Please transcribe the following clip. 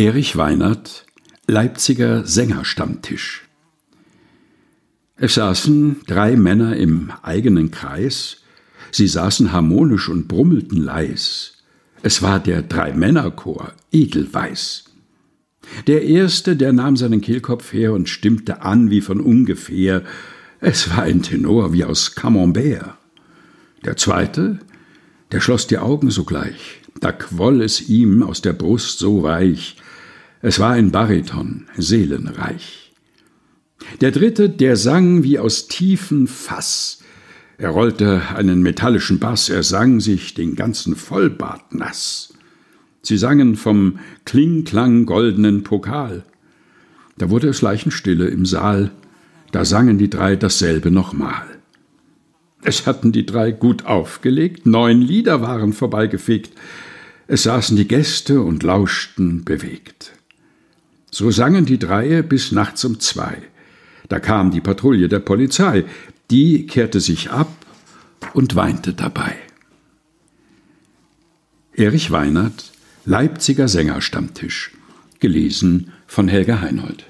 Erich Weinert, Leipziger Sängerstammtisch. Es saßen drei Männer im eigenen Kreis, sie saßen harmonisch und brummelten leis. Es war der Drei-Männer-Chor, Edelweiß. Der erste, der nahm seinen Kehlkopf her und stimmte an wie von ungefähr. Es war ein Tenor wie aus Camembert. Der zweite, der schloss die Augen sogleich, da quoll es ihm aus der Brust so weich, es war ein Bariton, seelenreich. Der dritte, der sang wie aus tiefen Fass, er rollte einen metallischen Bass, er sang sich den ganzen Vollbart nass. Sie sangen vom Klingklang goldenen Pokal. Da wurde es Leichenstille im Saal, da sangen die drei dasselbe nochmal. Es hatten die drei gut aufgelegt, neun Lieder waren vorbeigefegt, es saßen die Gäste und lauschten bewegt. So sangen die Dreie bis nachts um zwei. Da kam die Patrouille der Polizei, die kehrte sich ab und weinte dabei. Erich Weinert, Leipziger Sängerstammtisch, gelesen von Helga Heinold.